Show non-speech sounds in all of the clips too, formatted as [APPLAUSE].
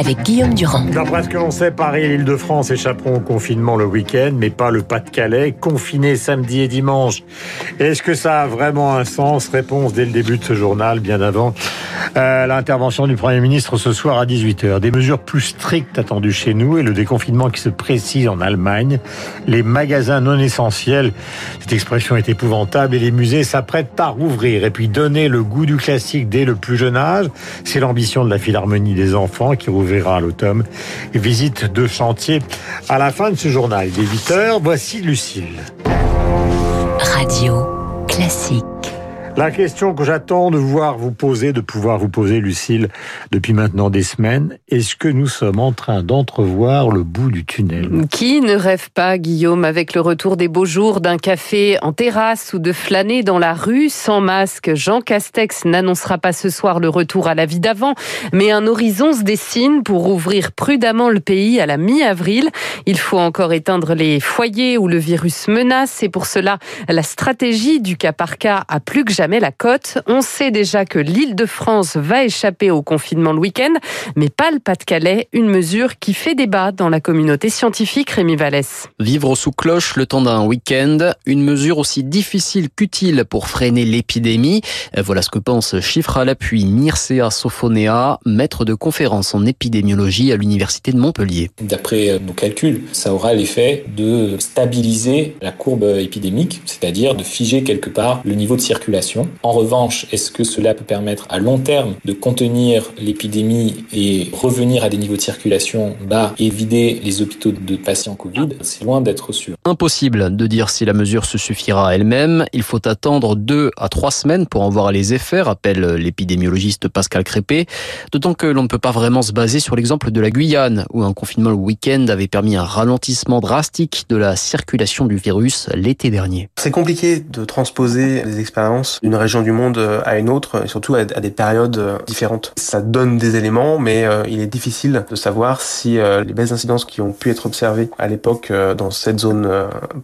avec Guillaume Durand. D'après ce que l'on sait, Paris et l'Île-de-France échapperont au confinement le week-end, mais pas le Pas-de-Calais, confiné samedi et dimanche. Est-ce que ça a vraiment un sens? Réponse dès le début de ce journal, bien avant euh, l'intervention du Premier ministre ce soir à 18h. Des mesures plus strictes attendues chez nous et le déconfinement qui se précise en Allemagne. Les magasins non essentiels, cette expression est épouvantable, et les musées s'apprêtent à rouvrir. Et puis donner le goût du classique dès le plus jeune âge, c'est l'ambition de la Philharmonie des enfants qui rouvrira à l'automne. Visite de chantier à la fin de ce journal. Il est 8h, voici Lucille. Radio classique. La question que j'attends de voir vous poser, de pouvoir vous poser, Lucille, depuis maintenant des semaines, est-ce que nous sommes en train d'entrevoir le bout du tunnel? Qui ne rêve pas, Guillaume, avec le retour des beaux jours d'un café en terrasse ou de flâner dans la rue? Sans masque Jean Castex n'annoncera pas ce soir le retour à la vie d'avant, mais un horizon se dessine pour ouvrir prudemment le pays à la mi-avril. Il faut encore éteindre les foyers où le virus menace. Et pour cela, la stratégie du cas par cas a plus que jamais la cote. On sait déjà que l'île de France va échapper au confinement le week-end, mais pas le Pas-de-Calais, une mesure qui fait débat dans la communauté scientifique, Rémi Vallès. Vivre sous cloche le temps d'un week-end, une mesure aussi difficile qu'utile pour freiner l'épidémie. Voilà ce que pense chiffre à l'appui Mircea Sofonea, maître de conférence en épidémiologie à l'université de Montpellier. D'après nos calculs, ça aura l'effet de stabiliser la courbe épidémique, c'est-à-dire de figer quelque part le niveau de circulation en revanche, est-ce que cela peut permettre à long terme de contenir l'épidémie et revenir à des niveaux de circulation bas et vider les hôpitaux de patients Covid? C'est loin d'être sûr. Impossible de dire si la mesure se suffira elle-même. Il faut attendre deux à trois semaines pour en voir les effets, rappelle l'épidémiologiste Pascal Crépé. D'autant que l'on ne peut pas vraiment se baser sur l'exemple de la Guyane, où un confinement le week-end avait permis un ralentissement drastique de la circulation du virus l'été dernier. C'est compliqué de transposer les expériences d'une région du monde euh, à une autre, et surtout à des périodes euh, différentes. Ça donne des éléments, mais euh, il est difficile de savoir si les baisses d'incidence qui ont pu être observées à l'époque dans cette zone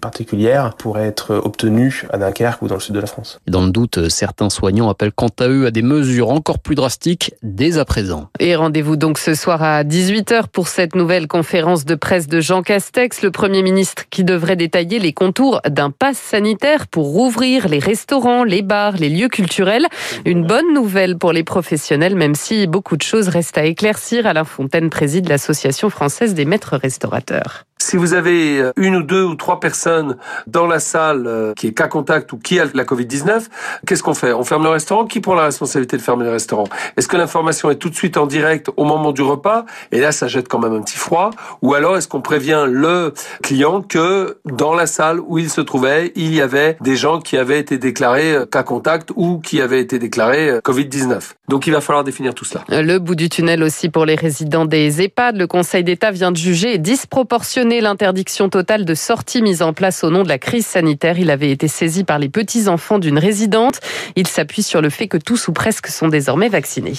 particulière pourraient être obtenues à Dunkerque ou dans le sud de la France. Dans le doute, certains soignants appellent quant à eux à des mesures encore plus drastiques dès à présent. Et rendez-vous donc ce soir à 18h pour cette nouvelle conférence de presse de Jean Castex, le Premier ministre qui devrait détailler les contours d'un pass sanitaire pour rouvrir les restaurants, les bars, les lieux culturels. Une bonne nouvelle pour les professionnels, même si beaucoup de choses restent à éclaircir. Alain Fontaine préside l'Association française des maîtres restaurateurs. Si vous avez euh, une ou deux ou trois personnes dans la salle euh, qui est cas contact ou qui a la Covid-19, qu'est-ce qu'on fait? On ferme le restaurant? Qui prend la responsabilité de fermer le restaurant? Est-ce que l'information est tout de suite en direct au moment du repas? Et là, ça jette quand même un petit froid. Ou alors, est-ce qu'on prévient le client que dans la salle où il se trouvait, il y avait des gens qui avaient été déclarés euh, cas contact ou qui avaient été déclarés Covid-19 Donc, il va falloir définir tout cela. Le bout du tunnel aussi pour les résidents des EHPAD. Le Conseil d'État vient de juger disproportionné l'interdiction totale de sortie mise en place au nom de la crise sanitaire. Il avait été saisi par les petits-enfants d'une résidente. Il s'appuie sur le fait que tous ou presque sont désormais vaccinés.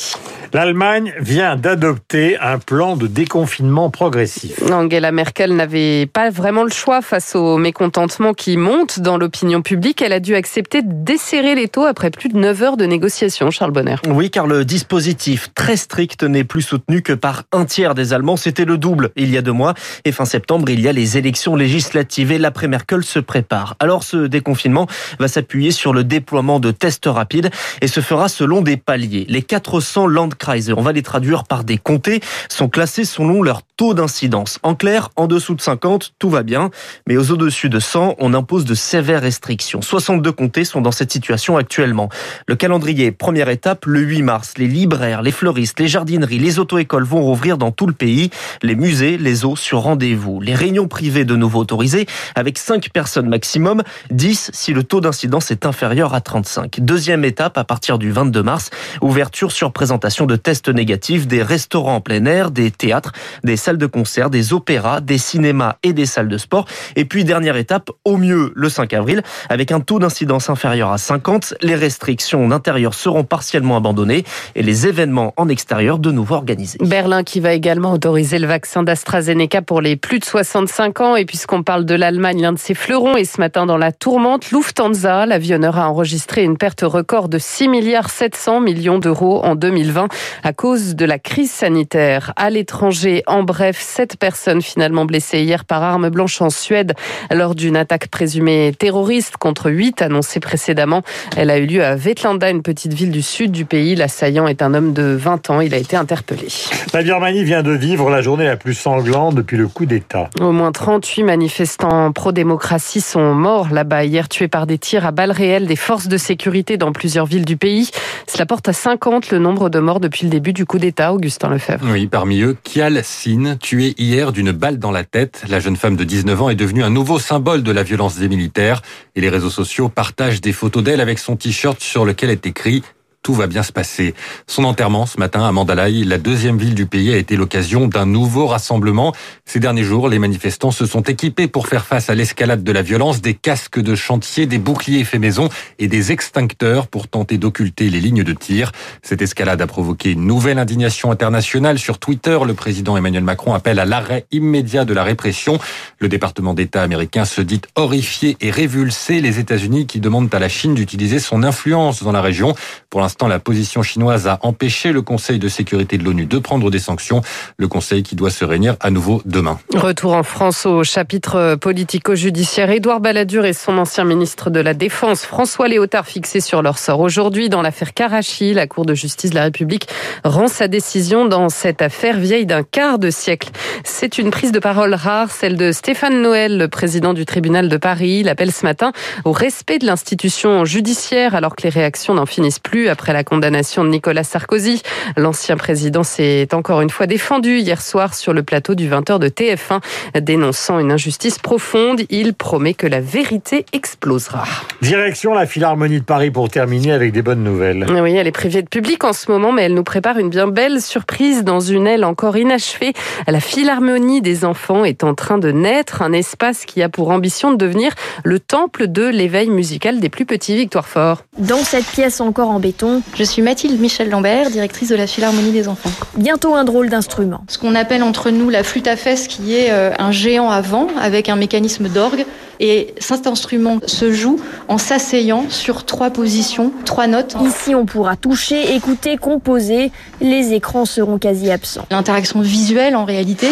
L'Allemagne vient d'adopter un plan de déconfinement progressif. Angela Merkel n'avait pas vraiment le choix face au mécontentement qui monte dans l'opinion publique. Elle a dû accepter de desserrer les taux après plus de 9 heures de négociations, Charles Bonner. Oui, car le dispositif très strict n'est plus soutenu que par un tiers des Allemands. C'était le double il y a deux mois. Et fin septembre, il y a les élections législatives et l'après-Merkel se prépare. Alors ce déconfinement va s'appuyer sur le déploiement de tests rapides et se fera selon des paliers. Les 400 Landkreise, on va les traduire par des comtés, sont classés selon leur taux d'incidence. En clair, en dessous de 50, tout va bien, mais aux au-dessus de 100, on impose de sévères restrictions. 62 comtés sont dans cette situation actuellement. Le calendrier, première étape, le 8 mars, les libraires, les fleuristes, les jardineries, les auto-écoles vont rouvrir dans tout le pays, les musées, les eaux sur rendez-vous. Les réunions privées de nouveau autorisées avec 5 personnes maximum, 10 si le taux d'incidence est inférieur à 35. Deuxième étape à partir du 22 mars, ouverture sur présentation de tests négatifs des restaurants en plein air, des théâtres, des salles de concert, des opéras, des cinémas et des salles de sport. Et puis dernière étape, au mieux le 5 avril, avec un taux d'incidence inférieur à 50, les restrictions d'intérieur seront partiellement abandonnées et les événements en extérieur de nouveau organisés. Berlin qui va également autoriser le vaccin d'AstraZeneca pour les plus de 65 ans. Et puisqu'on parle de l'Allemagne, l'un de ses fleurons, et ce matin dans la tourmente, Lufthansa, l'avionneur a enregistré une perte record de 6 milliards 700 millions d'euros en 2020 à cause de la crise sanitaire. À l'étranger, en bref, sept personnes finalement blessées hier par arme blanche en Suède lors d'une attaque présumée terroriste contre huit annoncées précédemment. Elle a eu lieu à Vetlanda, une petite ville du sud du pays. L'assaillant est un homme de 20 ans. Il a été interpellé. La Birmanie vient de vivre la journée la plus sanglante depuis le coup d'État. Au moins 38 manifestants pro-démocratie sont morts là-bas hier, tués par des tirs à balles réelles des forces de sécurité dans plusieurs villes du pays. Cela porte à 50 le nombre de morts depuis le début du coup d'État, Augustin Lefebvre. Oui, parmi eux, Kial Sin, tué hier d'une balle dans la tête. La jeune femme de 19 ans est devenue un nouveau symbole de la violence des militaires et les réseaux sociaux partagent des photos d'elle avec son t-shirt sur lequel est écrit tout va bien se passer. Son enterrement ce matin à Mandalay, la deuxième ville du pays, a été l'occasion d'un nouveau rassemblement. Ces derniers jours, les manifestants se sont équipés pour faire face à l'escalade de la violence, des casques de chantier, des boucliers faits maison et des extincteurs pour tenter d'occulter les lignes de tir. Cette escalade a provoqué une nouvelle indignation internationale. Sur Twitter, le président Emmanuel Macron appelle à l'arrêt immédiat de la répression. Le département d'État américain se dit horrifié et révulsé. Les États-Unis qui demandent à la Chine d'utiliser son influence dans la région. Pour l'instant, la position chinoise a empêché le Conseil de sécurité de l'ONU de prendre des sanctions. Le Conseil qui doit se réunir à nouveau demain. Retour en France au chapitre politico-judiciaire. Édouard Balladur et son ancien ministre de la Défense, François Léotard, fixés sur leur sort aujourd'hui dans l'affaire Karachi. La Cour de justice de la République rend sa décision dans cette affaire vieille d'un quart de siècle. C'est une prise de parole rare, celle de Stéphane Noël, le président du tribunal de Paris. Il appelle ce matin au respect de l'institution judiciaire alors que les réactions n'en finissent plus la condamnation de Nicolas Sarkozy. L'ancien président s'est encore une fois défendu hier soir sur le plateau du 20h de TF1, dénonçant une injustice profonde. Il promet que la vérité explosera. Direction la Philharmonie de Paris pour terminer avec des bonnes nouvelles. Oui, elle est privée de public en ce moment, mais elle nous prépare une bien belle surprise dans une aile encore inachevée. La Philharmonie des enfants est en train de naître, un espace qui a pour ambition de devenir le temple de l'éveil musical des plus petits. Victoire Fort. Dans cette pièce encore en béton, je suis Mathilde Michel Lambert, directrice de la Philharmonie des enfants. Bientôt un drôle d'instrument. Ce qu'on appelle entre nous la flûte à fesses, qui est euh, un géant à vent avec un mécanisme d'orgue. Et cet instrument se joue en s'asseyant sur trois positions, trois notes. Ici, on pourra toucher, écouter, composer. Les écrans seront quasi absents. L'interaction visuelle, en réalité,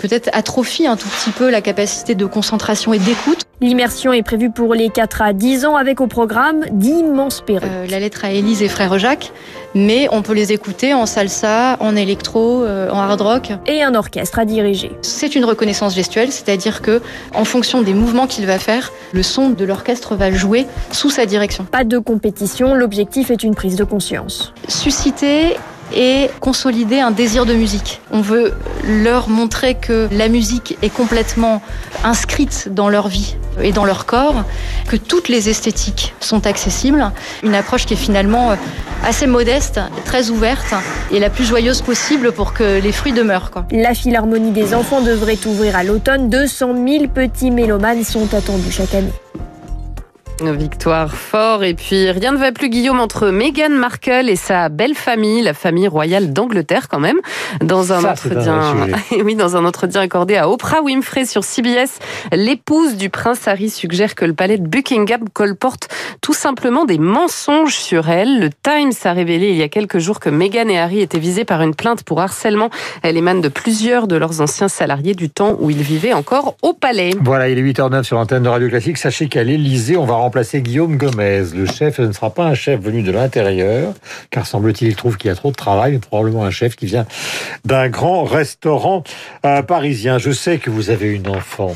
peut-être atrophie un tout petit peu la capacité de concentration et d'écoute. L'immersion est prévue pour les 4 à 10 ans avec au programme d'immenses perruques. Euh, la lettre à Élise et Frère Jacques, mais on peut les écouter en salsa, en électro, euh, en hard rock. Et un orchestre à diriger. C'est une reconnaissance gestuelle, c'est-à-dire que en fonction des mouvements qu'il va faire, le son de l'orchestre va jouer sous sa direction. Pas de compétition, l'objectif est une prise de conscience. Susciter et consolider un désir de musique. On veut leur montrer que la musique est complètement inscrite dans leur vie et dans leur corps, que toutes les esthétiques sont accessibles. Une approche qui est finalement assez modeste, très ouverte et la plus joyeuse possible pour que les fruits demeurent. La Philharmonie des enfants devrait ouvrir à l'automne. 200 000 petits mélomanes sont attendus chaque année. Victoire fort. Et puis, rien ne va plus, Guillaume, entre Meghan Markle et sa belle famille, la famille royale d'Angleterre, quand même. Dans un entretien, [LAUGHS] oui, dans un entretien accordé à Oprah Winfrey sur CBS, l'épouse du prince Harry suggère que le palais de Buckingham colporte tout simplement des mensonges sur elle. Le Times a révélé il y a quelques jours que Meghan et Harry étaient visés par une plainte pour harcèlement. Elle émane de plusieurs de leurs anciens salariés du temps où ils vivaient encore au palais. Voilà, il est 8h09 sur l'antenne de Radio Classique. Sachez qu'à l'Elysée, on va remplacer Guillaume Gomez. Le chef ne sera pas un chef venu de l'intérieur, car semble-t-il, il trouve qu'il y a trop de travail, mais probablement un chef qui vient d'un grand restaurant euh, parisien. Je sais que vous avez une enfant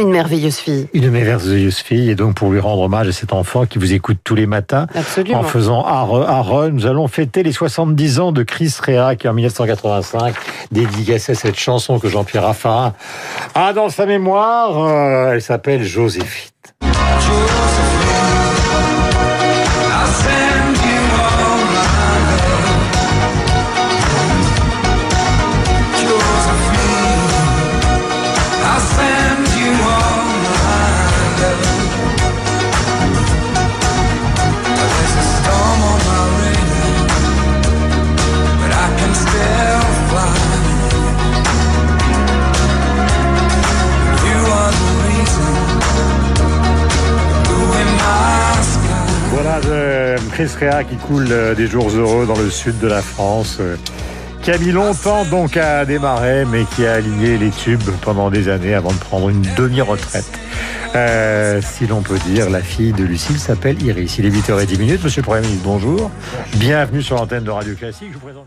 Une merveilleuse fille. Une merveilleuse fille. Et donc, pour lui rendre hommage à cet enfant qui vous écoute tous les matins, Absolument. en faisant Aaron, nous allons fêter les 70 ans de Chris Rea, qui en 1985 dédicaçait cette chanson que Jean-Pierre Raffarin a dans sa mémoire. Euh, elle s'appelle Joséphine. Voilà Chris Rea qui coule euh, des jours heureux dans le sud de la France. euh, Qui a mis longtemps donc à démarrer, mais qui a aligné les tubes pendant des années avant de prendre une demi-retraite. Euh, si l'on peut dire, la fille de Lucille s'appelle Iris. Il est 8h10 minutes. Monsieur le Premier ministre, bonjour. Bienvenue sur l'antenne de Radio Classique. Je vous présente.